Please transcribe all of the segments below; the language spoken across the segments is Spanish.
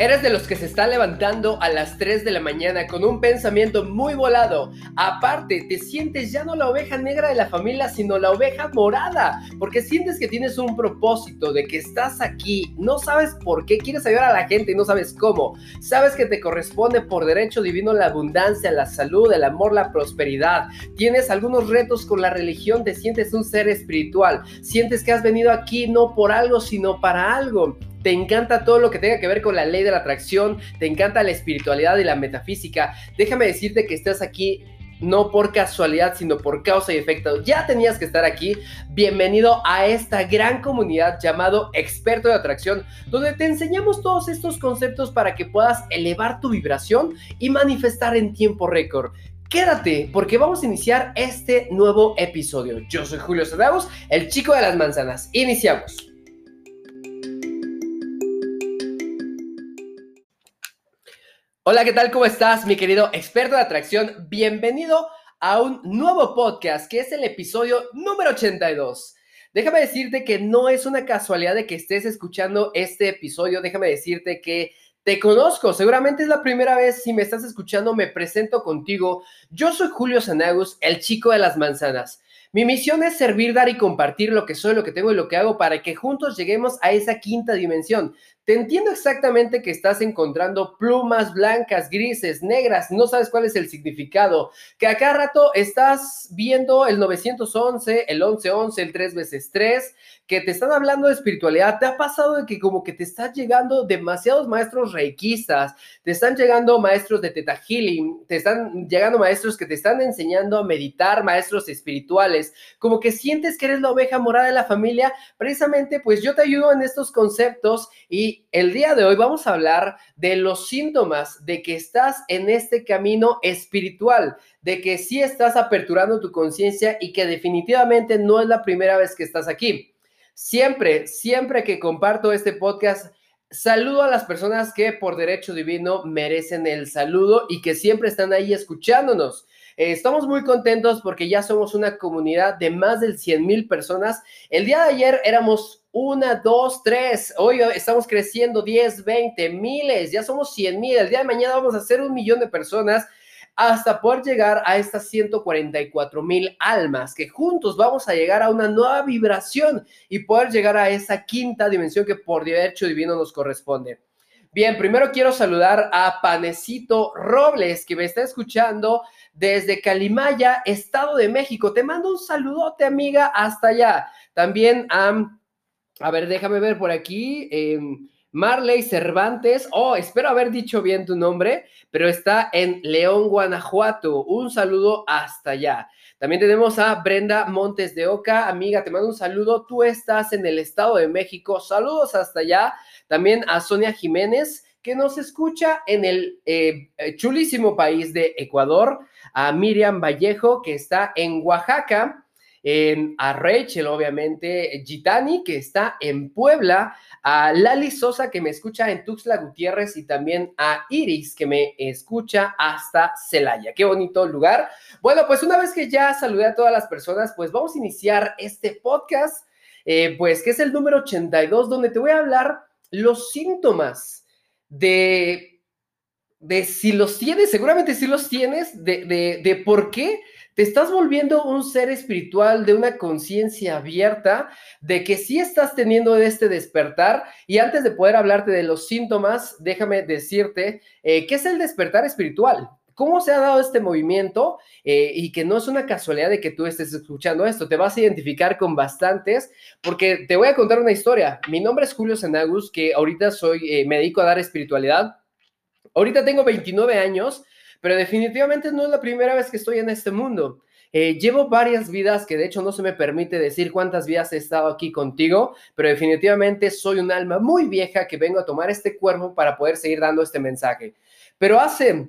Eres de los que se está levantando a las 3 de la mañana con un pensamiento muy volado. Aparte, te sientes ya no la oveja negra de la familia, sino la oveja morada, porque sientes que tienes un propósito, de que estás aquí, no sabes por qué, quieres ayudar a la gente y no sabes cómo. Sabes que te corresponde por derecho divino la abundancia, la salud, el amor, la prosperidad. Tienes algunos retos con la religión, te sientes un ser espiritual. Sientes que has venido aquí no por algo, sino para algo te encanta todo lo que tenga que ver con la ley de la atracción, te encanta la espiritualidad y la metafísica, déjame decirte que estás aquí no por casualidad, sino por causa y efecto. Ya tenías que estar aquí. Bienvenido a esta gran comunidad llamado Experto de Atracción, donde te enseñamos todos estos conceptos para que puedas elevar tu vibración y manifestar en tiempo récord. Quédate porque vamos a iniciar este nuevo episodio. Yo soy Julio Sedagos, el chico de las manzanas. Iniciamos. Hola, ¿qué tal? ¿Cómo estás, mi querido experto de atracción? Bienvenido a un nuevo podcast que es el episodio número 82. Déjame decirte que no es una casualidad de que estés escuchando este episodio. Déjame decirte que te conozco, seguramente es la primera vez si me estás escuchando, me presento contigo. Yo soy Julio Sanagus, el chico de las manzanas. Mi misión es servir, dar y compartir lo que soy, lo que tengo y lo que hago para que juntos lleguemos a esa quinta dimensión, te entiendo exactamente que estás encontrando plumas blancas, grises, negras, no sabes cuál es el significado, que a cada rato estás viendo el 911, el 1111, el 3 veces 3, que te están hablando de espiritualidad. ¿Te ha pasado de que como que te están llegando demasiados maestros reikistas, te están llegando maestros de Teta Healing, te están llegando maestros que te están enseñando a meditar, maestros espirituales, como que sientes que eres la oveja morada de la familia? Precisamente, pues yo te ayudo en estos conceptos y el día de hoy vamos a hablar de los síntomas de que estás en este camino espiritual, de que sí estás aperturando tu conciencia y que definitivamente no es la primera vez que estás aquí. Siempre, siempre que comparto este podcast, saludo a las personas que por derecho divino merecen el saludo y que siempre están ahí escuchándonos. Eh, estamos muy contentos porque ya somos una comunidad de más de 100 mil personas. El día de ayer éramos una, dos, tres. Hoy estamos creciendo 10, 20, miles. Ya somos 100 mil. El día de mañana vamos a ser un millón de personas hasta poder llegar a estas 144 mil almas, que juntos vamos a llegar a una nueva vibración y poder llegar a esa quinta dimensión que por derecho divino nos corresponde. Bien, primero quiero saludar a Panecito Robles, que me está escuchando desde Calimaya, Estado de México. Te mando un saludote, amiga, hasta allá. También a a ver, déjame ver por aquí. Em, Marley Cervantes. Oh, espero haber dicho bien tu nombre, pero está en León, Guanajuato. Un saludo hasta allá. También tenemos a Brenda Montes de Oca. Amiga, te mando un saludo. Tú estás en el Estado de México. Saludos hasta allá. También a Sonia Jiménez, que nos escucha en el eh, chulísimo país de Ecuador. A Miriam Vallejo, que está en Oaxaca a Rachel, obviamente, Gitani, que está en Puebla, a Lali Sosa, que me escucha en Tuxtla Gutiérrez, y también a Iris, que me escucha hasta Celaya. Qué bonito lugar. Bueno, pues una vez que ya saludé a todas las personas, pues vamos a iniciar este podcast, eh, pues que es el número 82, donde te voy a hablar los síntomas de, de si los tienes, seguramente si los tienes, de, de, de por qué te estás volviendo un ser espiritual de una conciencia abierta, de que sí estás teniendo este despertar. Y antes de poder hablarte de los síntomas, déjame decirte eh, qué es el despertar espiritual. ¿Cómo se ha dado este movimiento? Eh, y que no es una casualidad de que tú estés escuchando esto, te vas a identificar con bastantes, porque te voy a contar una historia. Mi nombre es Julio Senagus, que ahorita soy, eh, me dedico a dar espiritualidad. Ahorita tengo 29 años pero definitivamente no es la primera vez que estoy en este mundo. Eh, llevo varias vidas que de hecho no se me permite decir cuántas vidas he estado aquí contigo, pero definitivamente soy un alma muy vieja que vengo a tomar este cuerpo para poder seguir dando este mensaje. Pero hace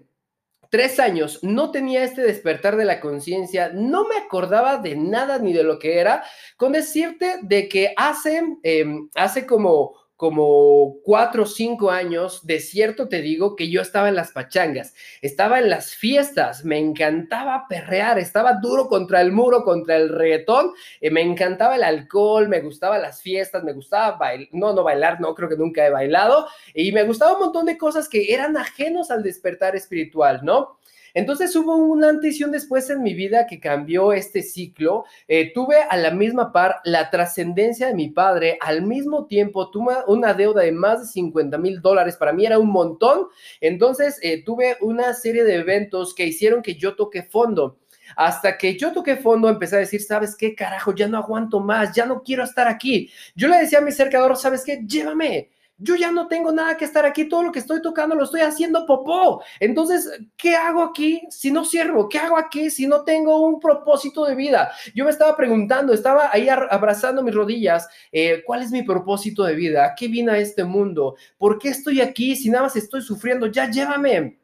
tres años no tenía este despertar de la conciencia, no me acordaba de nada ni de lo que era, con decirte de que hace, em, hace como como cuatro o cinco años, de cierto te digo que yo estaba en las pachangas, estaba en las fiestas, me encantaba perrear, estaba duro contra el muro, contra el reggaetón, eh, me encantaba el alcohol, me gustaba las fiestas, me gustaba bailar, no, no bailar, no creo que nunca he bailado, y me gustaba un montón de cosas que eran ajenos al despertar espiritual, ¿no? Entonces hubo un antes y un después en mi vida que cambió este ciclo. Eh, tuve a la misma par la trascendencia de mi padre, al mismo tiempo tuve una deuda de más de 50 mil dólares, para mí era un montón. Entonces eh, tuve una serie de eventos que hicieron que yo toque fondo. Hasta que yo toqué fondo, empecé a decir, ¿sabes qué, carajo? Ya no aguanto más, ya no quiero estar aquí. Yo le decía a mi cercador, ¿sabes qué? Llévame yo ya no tengo nada que estar aquí, todo lo que estoy tocando lo estoy haciendo popó. Entonces, ¿qué hago aquí si no sirvo? ¿Qué hago aquí si no tengo un propósito de vida? Yo me estaba preguntando, estaba ahí abrazando mis rodillas, eh, ¿cuál es mi propósito de vida? ¿A qué vine a este mundo? ¿Por qué estoy aquí si nada más estoy sufriendo? Ya llévame.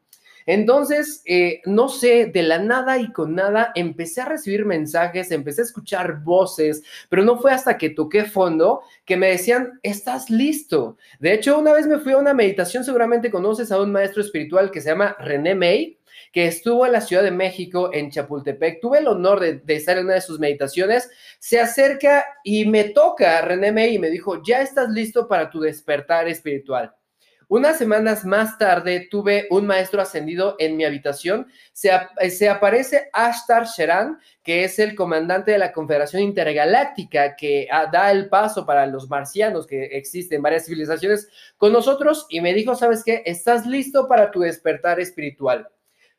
Entonces, eh, no sé, de la nada y con nada, empecé a recibir mensajes, empecé a escuchar voces, pero no fue hasta que toqué fondo que me decían, estás listo. De hecho, una vez me fui a una meditación, seguramente conoces a un maestro espiritual que se llama René May que estuvo en la Ciudad de México, en Chapultepec. Tuve el honor de, de, estar en una de sus meditaciones. Se acerca y me toca René May y me dijo, ya estás listo para tu despertar espiritual. Unas semanas más tarde tuve un maestro ascendido en mi habitación. Se, se, aparece Ashtar Sheran, que es el comandante de la Confederación Intergaláctica que ah, da el paso para los marcianos que existen varias civilizaciones con nosotros y me dijo, ¿sabes qué? Estás listo para tu despertar espiritual.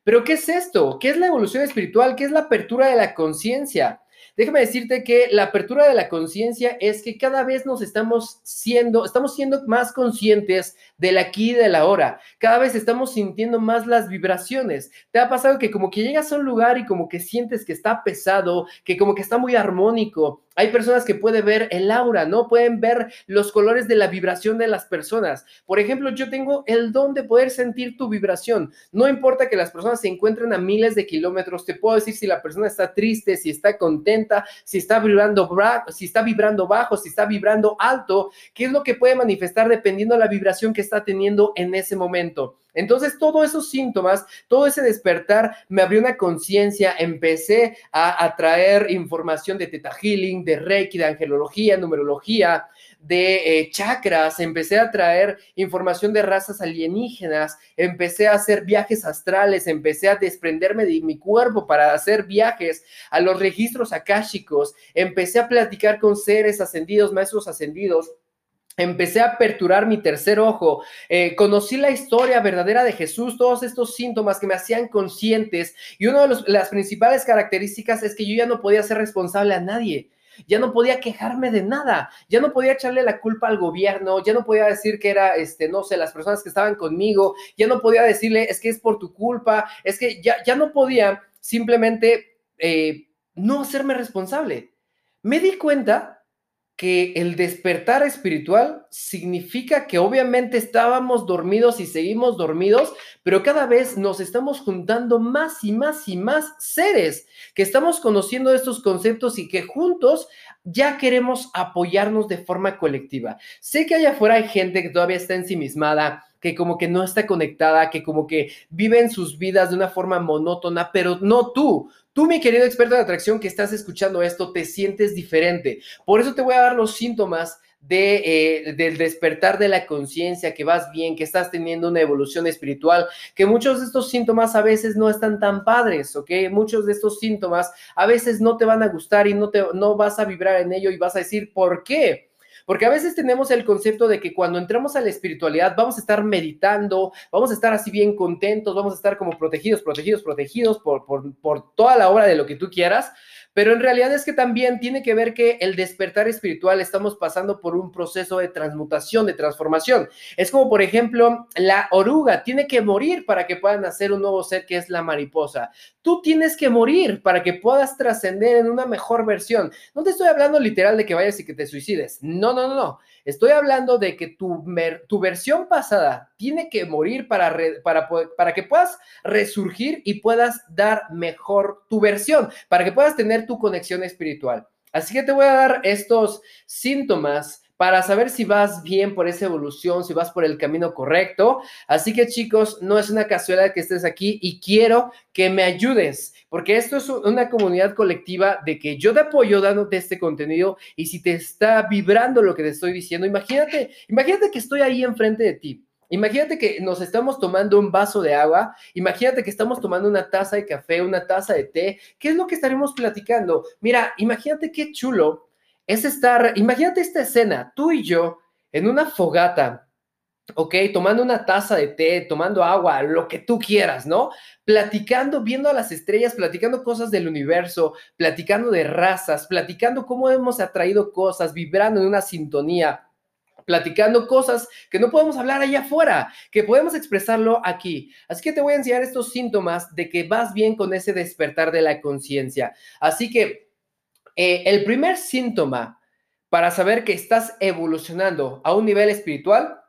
Pero ¿qué es esto? ¿Qué es la evolución espiritual? ¿Qué es la apertura de la conciencia? Déjame decirte que la apertura de la conciencia es que cada vez nos estamos siendo, estamos siendo más conscientes del aquí y del ahora. Cada vez estamos sintiendo más las vibraciones. ¿Te ha pasado que como que llegas a un lugar y como que sientes que está pesado, que como que está muy armónico? Hay personas que pueden ver el aura, ¿no? Pueden ver los colores de la vibración de las personas. Por ejemplo, yo tengo el don de poder sentir tu vibración. No importa que las personas se encuentren a miles de kilómetros, te puedo decir si la persona está triste, si está contenta, si está vibrando, si está vibrando bajo, si está vibrando alto, qué es lo que puede manifestar dependiendo de la vibración que está teniendo en ese momento. Entonces, todos esos síntomas, todo ese despertar, me abrió una conciencia, empecé a atraer información de Teta Healing, de Reiki, de angelología, numerología, de eh, chakras, empecé a traer información de razas alienígenas, empecé a hacer viajes astrales, empecé a desprenderme de mi cuerpo para hacer viajes a los registros akáshicos, empecé a platicar con seres ascendidos, maestros ascendidos Empecé a aperturar mi tercer ojo, eh, conocí la historia verdadera de Jesús, todos estos síntomas que me hacían conscientes y una de las principales características es que yo ya no podía ser responsable a nadie, ya no podía quejarme de nada, ya no podía echarle la culpa al gobierno, ya no podía decir que era, este, no sé, las personas que estaban conmigo, ya no podía decirle, es que es por tu culpa, es que ya, ya no podía simplemente eh, no hacerme responsable. Me di cuenta que el despertar espiritual significa que obviamente estábamos dormidos y seguimos dormidos, pero cada vez nos estamos juntando más y más y más seres que estamos conociendo estos conceptos y que juntos ya queremos apoyarnos de forma colectiva. Sé que allá afuera hay gente que todavía está ensimismada, que como que no está conectada, que como que viven sus vidas de una forma monótona, pero no tú. Tú, mi querido experto de atracción que estás escuchando esto, te sientes diferente. Por eso te voy a dar los síntomas de, eh, del despertar de la conciencia, que vas bien, que estás teniendo una evolución espiritual, que muchos de estos síntomas a veces no están tan padres, ¿ok? Muchos de estos síntomas a veces no te van a gustar y no, te, no vas a vibrar en ello y vas a decir, ¿por qué? Porque a veces tenemos el concepto de que cuando entramos a la espiritualidad vamos a estar meditando, vamos a estar así bien contentos, vamos a estar como protegidos, protegidos, protegidos por, por, por toda la obra de lo que tú quieras, pero en realidad es que también tiene que ver que el despertar espiritual estamos pasando por un proceso de transmutación, de transformación. Es como, por ejemplo, la oruga tiene que morir para que puedan hacer un nuevo ser que es la mariposa. Tú tienes que morir para que puedas trascender en una mejor versión. No te estoy hablando literal de que vayas y que te suicides. No, no, no. Estoy hablando de que tu, tu versión pasada tiene que morir para, para, para que puedas resurgir y puedas dar mejor tu versión, para que puedas tener tu conexión espiritual. Así que te voy a dar estos síntomas para saber si vas bien por esa evolución, si vas por el camino correcto. Así que chicos, no es una casualidad que estés aquí y quiero que me ayudes, porque esto es una comunidad colectiva de que yo te apoyo dándote este contenido y si te está vibrando lo que te estoy diciendo, imagínate, imagínate que estoy ahí enfrente de ti. Imagínate que nos estamos tomando un vaso de agua, imagínate que estamos tomando una taza de café, una taza de té, ¿qué es lo que estaremos platicando? Mira, imagínate qué chulo es estar, imagínate esta escena, tú y yo en una fogata, ¿ok? Tomando una taza de té, tomando agua, lo que tú quieras, ¿no? Platicando, viendo a las estrellas, platicando cosas del universo, platicando de razas, platicando cómo hemos atraído cosas, vibrando en una sintonía platicando cosas que no podemos hablar allá afuera, que podemos expresarlo aquí. Así que te voy a enseñar estos síntomas de que vas bien con ese despertar de la conciencia. Así que eh, el primer síntoma para saber que estás evolucionando a un nivel espiritual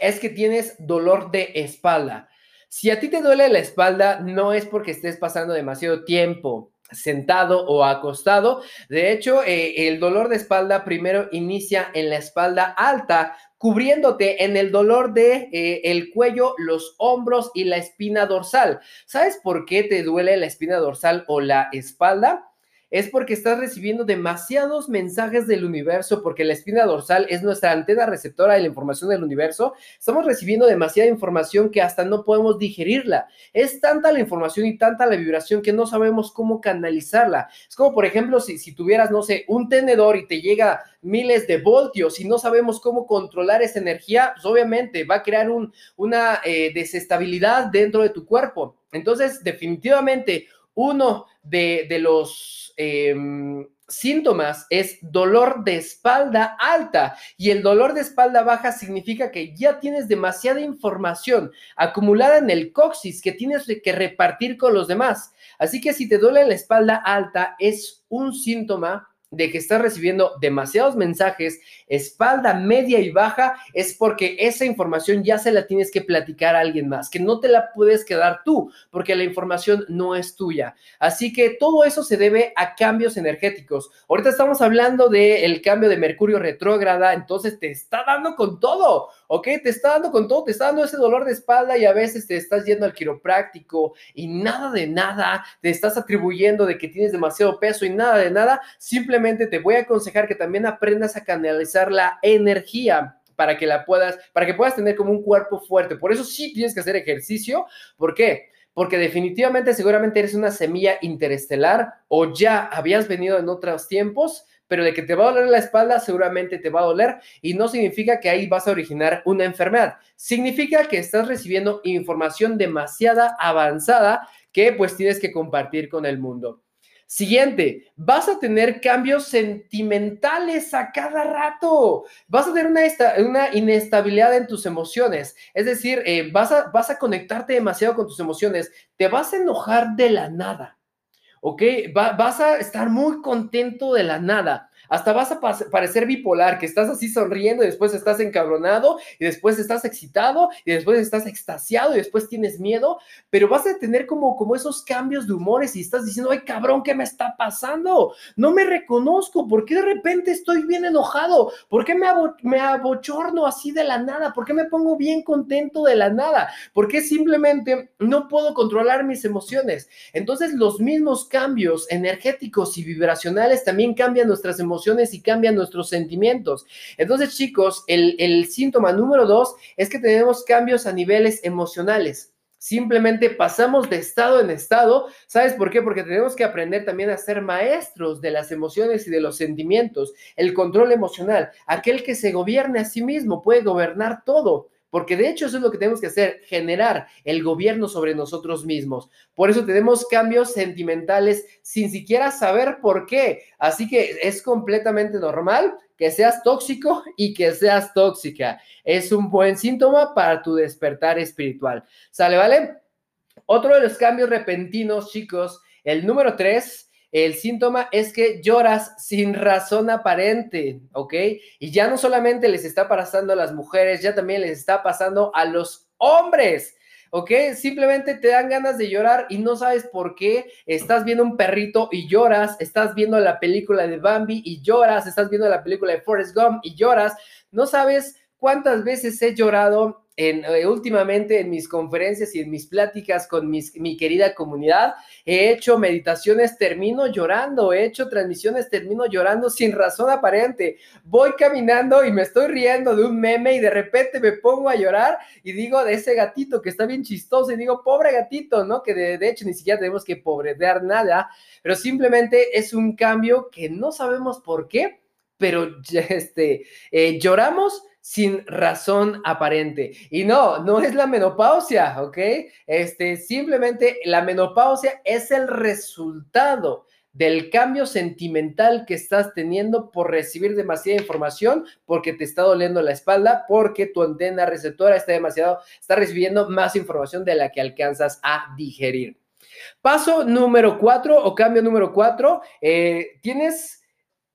es que tienes dolor de espalda. Si a ti te duele la espalda, no es porque estés pasando demasiado tiempo sentado o acostado. De hecho, eh, el dolor de espalda primero inicia en la espalda alta, cubriéndote en el dolor de eh, el cuello, los hombros y la espina dorsal. ¿Sabes por qué te duele la espina dorsal o la espalda? Es porque estás recibiendo demasiados mensajes del universo, porque la espina dorsal es nuestra antena receptora de la información del universo. Estamos recibiendo demasiada información que hasta no podemos digerirla. Es tanta la información y tanta la vibración que no sabemos cómo canalizarla. Es como, por ejemplo, si, si tuvieras, no sé, un tenedor y te llega miles de voltios y no sabemos cómo controlar esa energía, pues obviamente va a crear un, una eh, desestabilidad dentro de tu cuerpo. Entonces, definitivamente, uno de, los Em, síntomas es dolor de espalda alta y el dolor de espalda baja significa que ya tienes demasiada información acumulada en el coxis que tienes que repartir con los demás. Así que si te duele la espalda alta es un síntoma de que estás recibiendo demasiados mensajes, espalda media y baja, es porque esa información ya se la tienes que platicar a alguien más, que no te la puedes quedar tú, porque la información no es tuya. Así que todo eso se debe a cambios energéticos. Ahorita estamos hablando del cambio de Mercurio retrógrada, entonces te está dando con todo, ¿ok? Te está dando con todo, te está dando ese dolor de espalda y a veces te estás yendo al quiropráctico y nada de nada, te estás atribuyendo de que tienes demasiado peso y nada de nada, simplemente te voy a aconsejar que también aprendas a canalizar la energía para que la puedas, para que puedas tener como un cuerpo fuerte. Por eso sí tienes que hacer ejercicio. ¿Por qué? Porque definitivamente seguramente eres una semilla interestelar o ya habías venido en otros tiempos, pero de que te va a doler la espalda seguramente te va a doler y no significa que ahí vas a originar una enfermedad. Significa que estás recibiendo información demasiada avanzada que pues tienes que compartir con el mundo. Siguiente, vas a tener cambios sentimentales a cada rato. Vas a tener una, una inestabilidad en tus emociones. Es decir, eh, vas, a, vas a conectarte demasiado con tus emociones. Te vas a enojar de la nada. ¿Ok? vas a estar muy contento de la nada. Hasta vas a parecer bipolar, que estás así sonriendo y después estás encabronado y después estás excitado y después estás extasiado y después tienes miedo, pero vas a tener como, esos cambios de humores y estás diciendo, ay cabrón, ¿qué me está pasando? No me reconozco, ¿por qué de repente estoy bien enojado? ¿Por qué me, me abochorno así de la nada? ¿Por qué me pongo bien contento de la nada? ¿Por qué simplemente no puedo controlar mis emociones? Entonces los mismos cambios energéticos y vibracionales también cambian nuestras emociones y cambian nuestros sentimientos. Entonces, chicos, el, el síntoma número dos es que tenemos cambios a niveles emocionales. Simplemente pasamos de estado en estado. ¿Sabes por qué? Porque tenemos que aprender también a ser maestros de las emociones y de los sentimientos. El control emocional. Aquel que se gobierne a sí mismo puede gobernar todo. Porque de hecho eso es lo que tenemos que hacer, generar el gobierno sobre nosotros mismos. Por eso tenemos cambios sentimentales sin siquiera saber por qué. Así que es completamente normal que seas tóxico y que seas tóxica. Es un buen síntoma para tu despertar espiritual. ¿Sale, vale? Otro de los cambios repentinos, chicos, el número tres el síntoma es que lloras sin razón aparente, ¿ok? Y ya no solamente les está pasando a las mujeres, ya también les está pasando a los hombres. ¿ok? Simplemente te dan ganas de llorar y no sabes por qué. Estás viendo un perrito y lloras, estás viendo la película de Bambi y lloras, estás viendo la película de Forrest Gump y lloras. No sabes cuántas veces he llorado en, eh, últimamente en mis conferencias y en mis pláticas con mi querida comunidad, he hecho meditaciones, termino llorando, he hecho transmisiones, termino llorando sin razón aparente. Voy caminando y me estoy riendo de un meme y de repente me pongo a llorar y digo de ese gatito que está bien chistoso y digo, pobre gatito, ¿no? Que de, de hecho ni siquiera tenemos que pobredear nada, pero simplemente es un cambio que no sabemos por qué, pero este, eh, lloramos sin razón aparente. Y no, no es la menopausia, ¿ok? Este, simplemente la menopausia es el resultado del cambio sentimental que estás teniendo por recibir demasiada información, porque te está doliendo la espalda, porque tu antena receptora está demasiado, está recibiendo más información de la que alcanzas a digerir. Paso número cuatro o cambio número cuatro, eh, tienes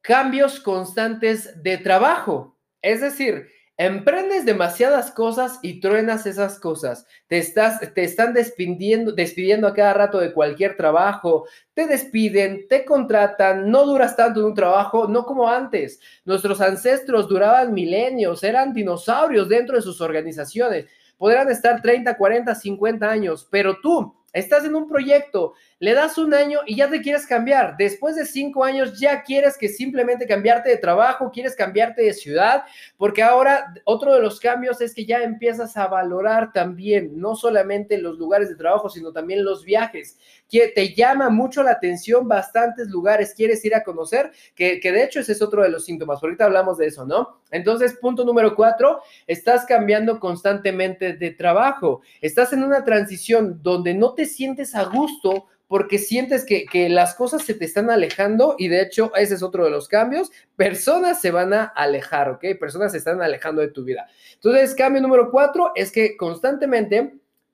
cambios constantes de trabajo. Es decir, Emprendes demasiadas cosas y truenas esas cosas. Te, estás, te están despidiendo, despidiendo a cada rato de cualquier trabajo. Te despiden, te contratan, no duras tanto en un trabajo, no como antes. Nuestros ancestros duraban milenios, eran dinosaurios dentro de sus organizaciones. Podrán estar 30, 40, 50 años, pero tú estás en un proyecto le das un año y ya te quieres cambiar. Después de cinco años ya quieres que simplemente cambiarte de trabajo, quieres cambiarte de ciudad, porque ahora otro de los cambios es que ya empiezas a valorar también no solamente los lugares de trabajo, sino también los viajes. Que te llama mucho la atención bastantes lugares, quieres ir a conocer, que, que de hecho ese es otro de los síntomas. Ahorita hablamos de eso, ¿no? Entonces, punto número cuatro, estás cambiando constantemente de trabajo. Estás en una transición donde no te sientes a gusto porque sientes que, las cosas se te están alejando y de hecho ese es otro de los cambios. Personas se van a alejar, ¿ok? Personas se están alejando de tu vida. Entonces, cambio número cuatro es que constantemente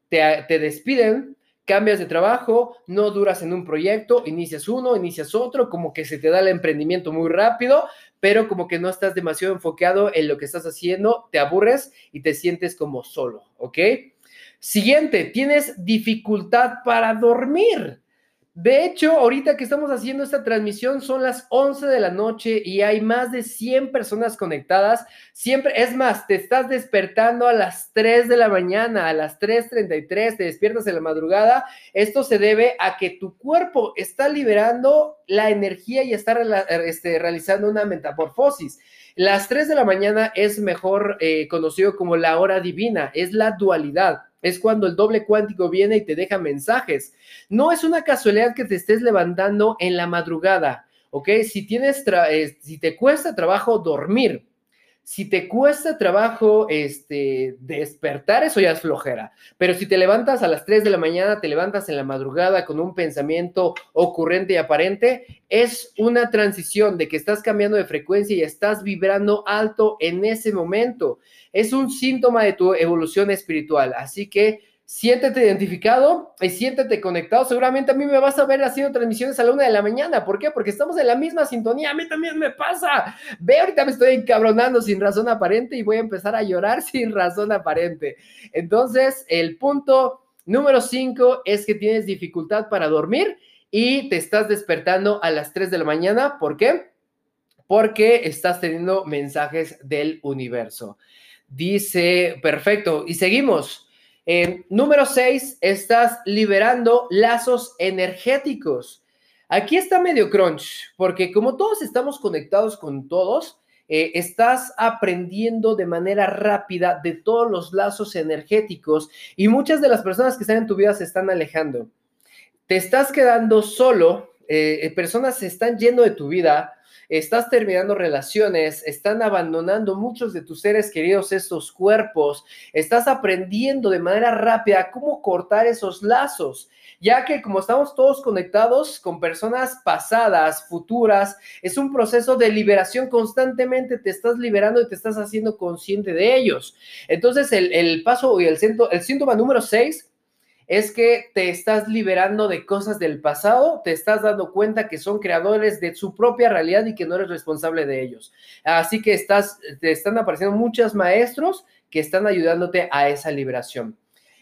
te, te despiden, cambias de trabajo, no duras en un proyecto, inicias uno, inicias otro, como que se te da el emprendimiento muy rápido, pero como que no estás demasiado enfocado en lo que estás haciendo, te aburres y te sientes como solo, ¿ok? Siguiente, tienes dificultad para dormir. De hecho, ahorita que estamos haciendo esta transmisión son las 11 de la noche y hay más de 100 personas conectadas. Siempre, es más, te estás despertando a las 3 de la mañana, a las 3.33, te despiertas en la madrugada. Esto se debe a que tu cuerpo está liberando la energía y está este, realizando una metamorfosis. Las 3 de la mañana es mejor eh, conocido como la hora divina, es la dualidad es cuando el doble cuántico viene y te deja mensajes. No es una casualidad que te estés levantando en la madrugada, ¿ok? Si tienes, eh, si te cuesta trabajo dormir, si te cuesta trabajo este, despertar, eso ya es flojera. Pero si te levantas a las 3 de la mañana, te levantas en la madrugada con un pensamiento ocurrente y aparente, es una transición de que estás cambiando de frecuencia y estás vibrando alto en ese momento. Es un síntoma de tu evolución espiritual. Así que siéntete identificado y siéntete conectado. Seguramente a mí me vas a ver haciendo transmisiones a la una de la mañana. ¿Por qué? Porque estamos en la misma sintonía. A mí también me pasa. Ve, ahorita me estoy encabronando sin razón aparente y voy a empezar a llorar sin razón aparente. Entonces, el punto número cinco es que tienes dificultad para dormir y te estás despertando a las 3 de la mañana. ¿Por qué? Porque estás teniendo mensajes del universo. Dice, perfecto. Y seguimos número 6, estás liberando lazos energéticos. Aquí está medio crunch, porque como todos estamos conectados con todos, eh, estás aprendiendo de manera rápida de todos los lazos energéticos y muchas de las personas que están en tu vida se están alejando. Te estás quedando solo, eh, eh, personas se están yendo de tu vida estás terminando relaciones, están abandonando muchos de tus seres queridos estos cuerpos, estás aprendiendo de manera rápida cómo cortar esos lazos, ya que como estamos todos conectados con personas pasadas, futuras, es un proceso de liberación constantemente, te estás liberando y te estás haciendo consciente de ellos. Entonces, el, paso y el, el síntoma número 6 es que te estás liberando de cosas del pasado, te estás dando cuenta que son creadores de su propia realidad y que no eres responsable de ellos. Así que estás, te están apareciendo muchos maestros que están ayudándote a esa liberación.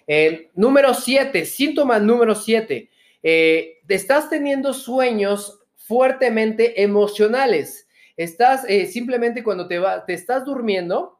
Eh, número siete, síntoma número siete. Eh, estás teniendo sueños fuertemente emocionales. Estás eh, simplemente cuando te, va, te estás durmiendo,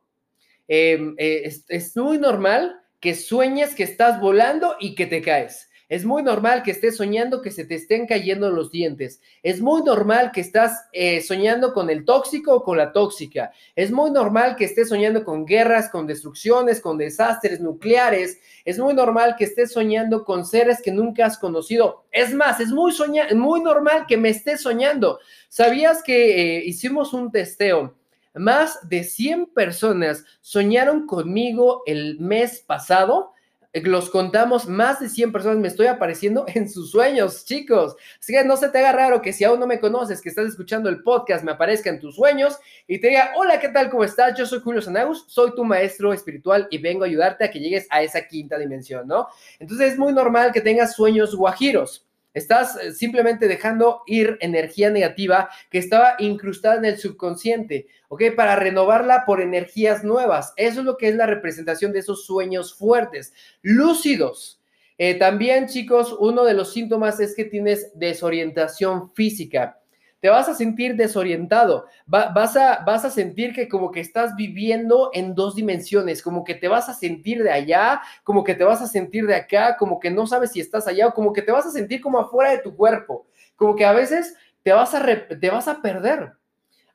em, es, es muy normal que sueñes que estás volando y que te caes. Es muy normal que estés soñando que se te estén cayendo los dientes. Es muy normal que estás eh, soñando con el tóxico o con la tóxica. Es muy normal que estés soñando con guerras, con destrucciones, con desastres nucleares. Es muy normal que estés soñando con seres que nunca has conocido. Es más, es muy, muy normal que me estés soñando. ¿Sabías que eh, hicimos un testeo? Más de 100 personas soñaron conmigo el mes pasado los contamos, más de 100 personas me estoy apareciendo en sus sueños, chicos. Así que no se te haga raro que si aún no me conoces, que estás escuchando el podcast, me aparezca en tus sueños y te diga, hola, ¿qué tal? ¿Cómo estás? Yo soy Julio Sanagus, soy tu maestro espiritual y vengo a ayudarte a que llegues a esa quinta dimensión, ¿no? Entonces es muy normal que tengas sueños guajiros. Estás eh, simplemente dejando ir energía negativa que estaba incrustada en el subconsciente, ¿ok? Para renovarla por energías nuevas. Eso es lo que es la representación de esos sueños fuertes, lúcidos. Eh, también, chicos, uno de los síntomas es que tienes desorientación física te vas a sentir desorientado, vas, a, vas a sentir que como que estás viviendo en dos dimensiones, como que te vas a sentir de allá, como que te vas a sentir de acá, como que no sabes si estás allá o como que te vas a sentir como afuera de tu cuerpo, como que a veces te vas a, te vas a perder.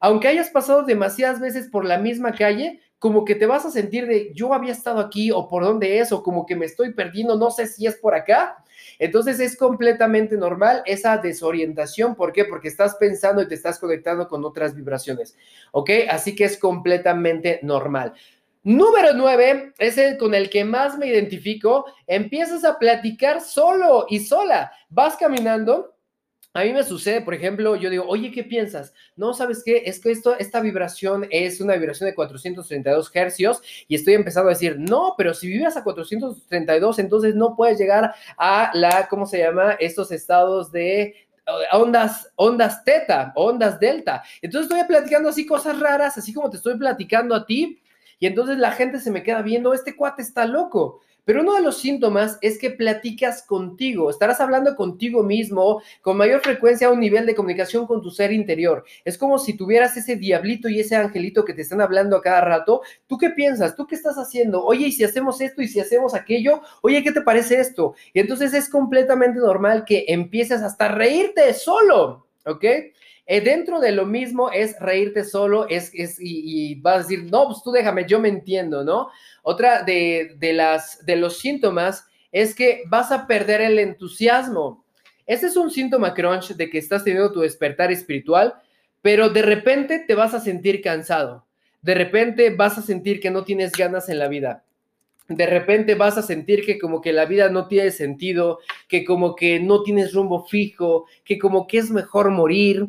Aunque hayas pasado demasiadas veces por la misma calle, como que te vas a sentir de yo había estado aquí o por dónde es o como que me estoy perdiendo, no sé si es por acá. Entonces es completamente normal esa desorientación. ¿Por qué? Porque estás pensando y te estás conectando con otras vibraciones. ¿Ok? Así que es completamente normal. Número nueve es el con el que más me identifico. Empiezas a platicar solo y sola. Vas caminando a mí me sucede, por ejemplo, yo digo, oye, ¿qué piensas? No, ¿sabes qué? Es que esto, esta vibración es una vibración de 432 hercios y estoy empezando a decir, no, pero si vives a 432, entonces no puedes llegar a la, ¿cómo se llama? Estos estados de ondas, ondas teta, ondas delta. Entonces estoy platicando así cosas raras, así como te estoy platicando a ti, y entonces la gente se me queda viendo, este cuate está loco. Pero uno de los síntomas es que platicas contigo, estarás hablando contigo mismo con mayor frecuencia a un nivel de comunicación con tu ser interior. Es como si tuvieras ese diablito y ese angelito que te están hablando a cada rato. ¿Tú qué piensas? ¿Tú qué estás haciendo? Oye, ¿y si hacemos esto y si hacemos aquello? Oye, ¿qué te parece esto? Y entonces es completamente normal que empieces hasta a reírte solo, ¿ok? Eh, dentro de lo mismo es reírte solo, es, es y, vas a decir, no, pues tú déjame, yo me entiendo, ¿no? Otra de, de, las, de los síntomas es que vas a perder el entusiasmo. Este es un síntoma crunch de que estás teniendo tu despertar espiritual, pero de repente te vas a sentir cansado. De repente vas a sentir que no tienes ganas en la vida. De repente vas a sentir que como que la vida no tiene sentido, que como que no tienes rumbo fijo, que como que es mejor morir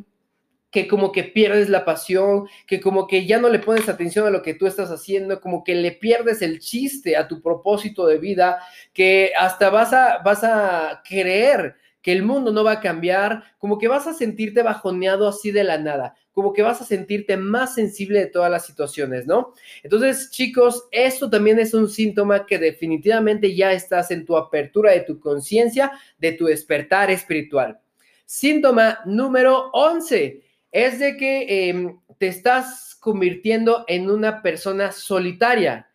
que como que pierdes la pasión, que como que ya no le pones atención a lo que tú estás haciendo, como que le pierdes el chiste a tu propósito de vida, que hasta vas a, vas a creer que el mundo no va a cambiar, como que vas a sentirte bajoneado así de la nada, como que vas a sentirte más sensible de todas las situaciones, ¿no? Entonces, chicos, esto también es un síntoma que definitivamente ya estás en tu apertura de tu conciencia, de tu despertar espiritual. Síntoma número 11 es de que em, te estás convirtiendo en una persona solitaria.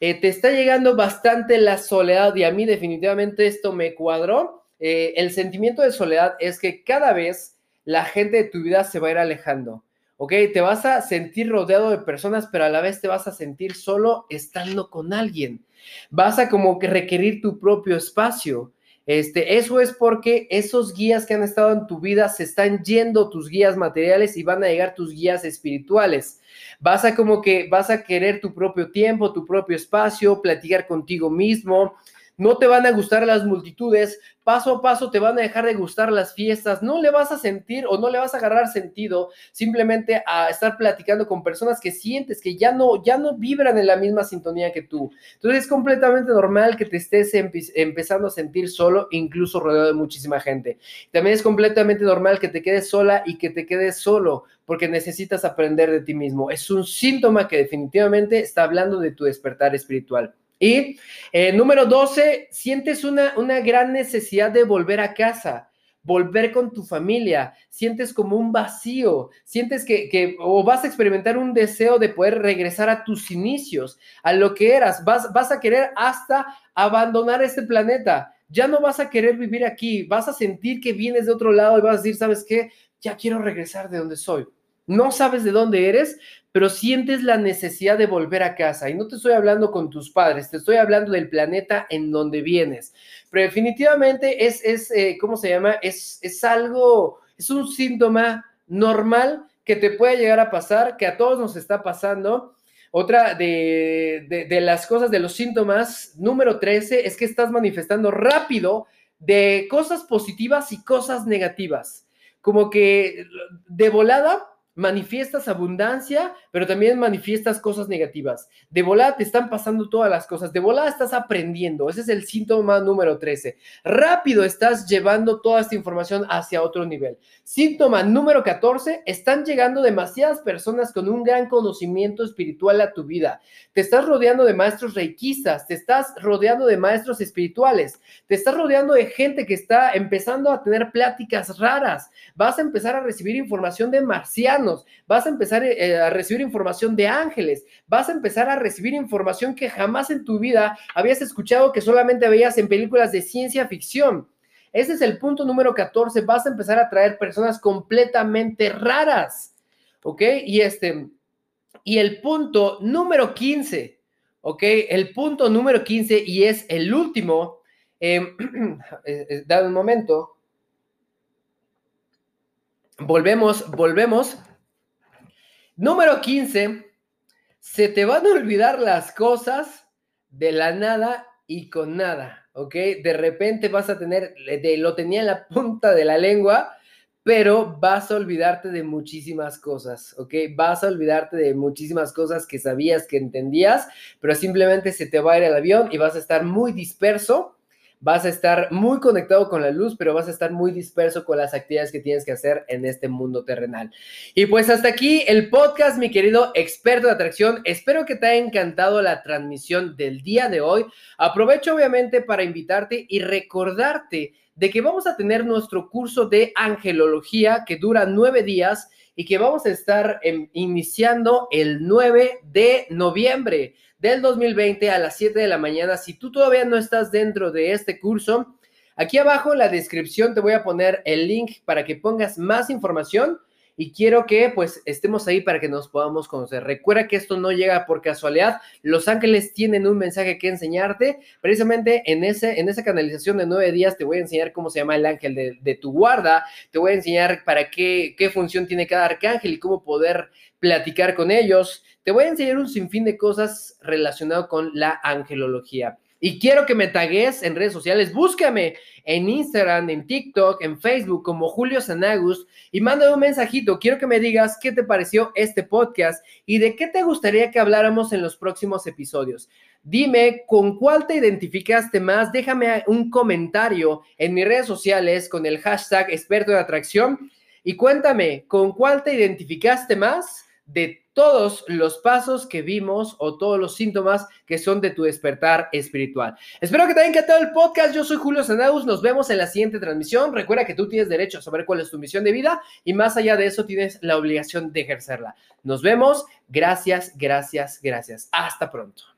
Eh, te está llegando bastante la soledad y a mí definitivamente esto me cuadró. Eh, el sentimiento de soledad es que cada vez la gente de tu vida se va a ir alejando. ¿Ok? Te vas a sentir rodeado de personas, pero a la vez te vas a sentir solo estando con alguien. Vas a como que requerir tu propio espacio. Este, eso es porque esos guías que han estado en tu vida se están yendo tus guías materiales y van a llegar tus guías espirituales. Vas a como que vas a querer tu propio tiempo, tu propio espacio, platicar contigo mismo, no te van a gustar las multitudes, paso a paso te van a dejar de gustar las fiestas, no le vas a sentir o no le vas a agarrar sentido simplemente a estar platicando con personas que sientes que ya no, ya no vibran en la misma sintonía que tú. Entonces es completamente normal que te estés empezando a sentir solo, incluso rodeado de muchísima gente. También es completamente normal que te quedes sola y que te quedes solo porque necesitas aprender de ti mismo. Es un síntoma que definitivamente está hablando de tu despertar espiritual. Y eh, número 12, sientes una, una gran necesidad de volver a casa volver con tu familia, sientes como un vacío, sientes que, que, o vas a experimentar un deseo de poder regresar a tus inicios, a lo que eras, vas, vas a querer hasta abandonar este planeta, ya no vas a querer vivir aquí, vas a sentir que vienes de otro lado y vas a decir, ¿sabes qué? Ya quiero regresar de donde soy. No sabes de dónde eres, pero sientes la necesidad de volver a casa. Y no te estoy hablando con tus padres, te estoy hablando del planeta en donde vienes. Pero definitivamente es, es eh, ¿cómo se llama? Es, es algo, es un síntoma normal que te puede llegar a pasar, que a todos nos está pasando. Otra de, de, de, las cosas, de los síntomas, número 13, es que estás manifestando rápido de cosas positivas y cosas negativas. Como que de volada manifiestas abundancia, pero también manifiestas cosas negativas. De volada te están pasando todas las cosas, de volada estás aprendiendo, ese es el síntoma número 13. Rápido estás llevando toda esta información hacia otro nivel. Síntoma número 14, están llegando demasiadas personas con un gran conocimiento espiritual a tu vida. Te estás rodeando de maestros reikistas, te estás rodeando de maestros espirituales, te estás rodeando de gente que está empezando a tener pláticas raras, vas a empezar a recibir información de marcianos vas a empezar eh, a recibir información de ángeles, vas a empezar a recibir información que jamás en tu vida habías escuchado que solamente veías en películas de ciencia ficción. Ese es el punto número 14, vas a empezar a traer personas completamente raras, ¿ok? Y este, y el punto número 15, ¿ok? El punto número 15 y es el último, em, eh, eh, dado un momento, volvemos, volvemos Número 15. Se te van a olvidar las cosas de la nada y con nada, ¿ok? De repente vas a tener, de, lo tenía en la punta de la lengua, pero vas a olvidarte de muchísimas cosas, ¿ok? Vas a olvidarte de muchísimas cosas que sabías que entendías, pero simplemente se te va a ir el avión y vas a estar muy disperso vas a estar muy conectado con la luz, pero vas a estar muy disperso con las actividades que tienes que hacer en este mundo terrenal. Y pues hasta aquí el podcast, mi querido experto de atracción. Espero que te haya encantado la transmisión del día de hoy. Aprovecho obviamente para invitarte y recordarte de que vamos a tener nuestro curso de angelología que dura nueve días y que vamos a estar em, iniciando el 9 de noviembre del 2020 a las 7 de la mañana. Si tú todavía no estás dentro de este curso, aquí abajo en la descripción te voy a poner el link para que pongas más información y quiero que pues estemos ahí para que nos podamos conocer. Recuerda que esto no llega por casualidad. Los ángeles tienen un mensaje que enseñarte. Precisamente en, ese, en esa canalización de nueve días te voy a enseñar cómo se llama el ángel de, tu guarda. Te voy a enseñar para qué, qué función tiene cada arcángel y cómo poder platicar con ellos. Te voy a enseñar un sinfín de cosas relacionado con la angelología. Y quiero que me tagues en redes sociales. Búscame en Instagram, en TikTok, en Facebook como Julio Sanagus y mándame un mensajito. Quiero que me digas qué te pareció este podcast y de qué te gustaría que habláramos en los próximos episodios. Dime con cuál te identificaste más. Déjame un comentario en mis redes sociales con el hashtag experto de atracción y cuéntame con cuál te identificaste más de todos los pasos que vimos o todos los síntomas que son de tu despertar espiritual. Espero que te haya encantado el podcast. Yo soy Julio Sanaus. Nos vemos en la siguiente transmisión. Recuerda que tú tienes derecho a saber cuál es tu misión de vida y más allá de eso tienes la obligación de ejercerla. Nos vemos. Gracias, gracias, gracias. Hasta pronto.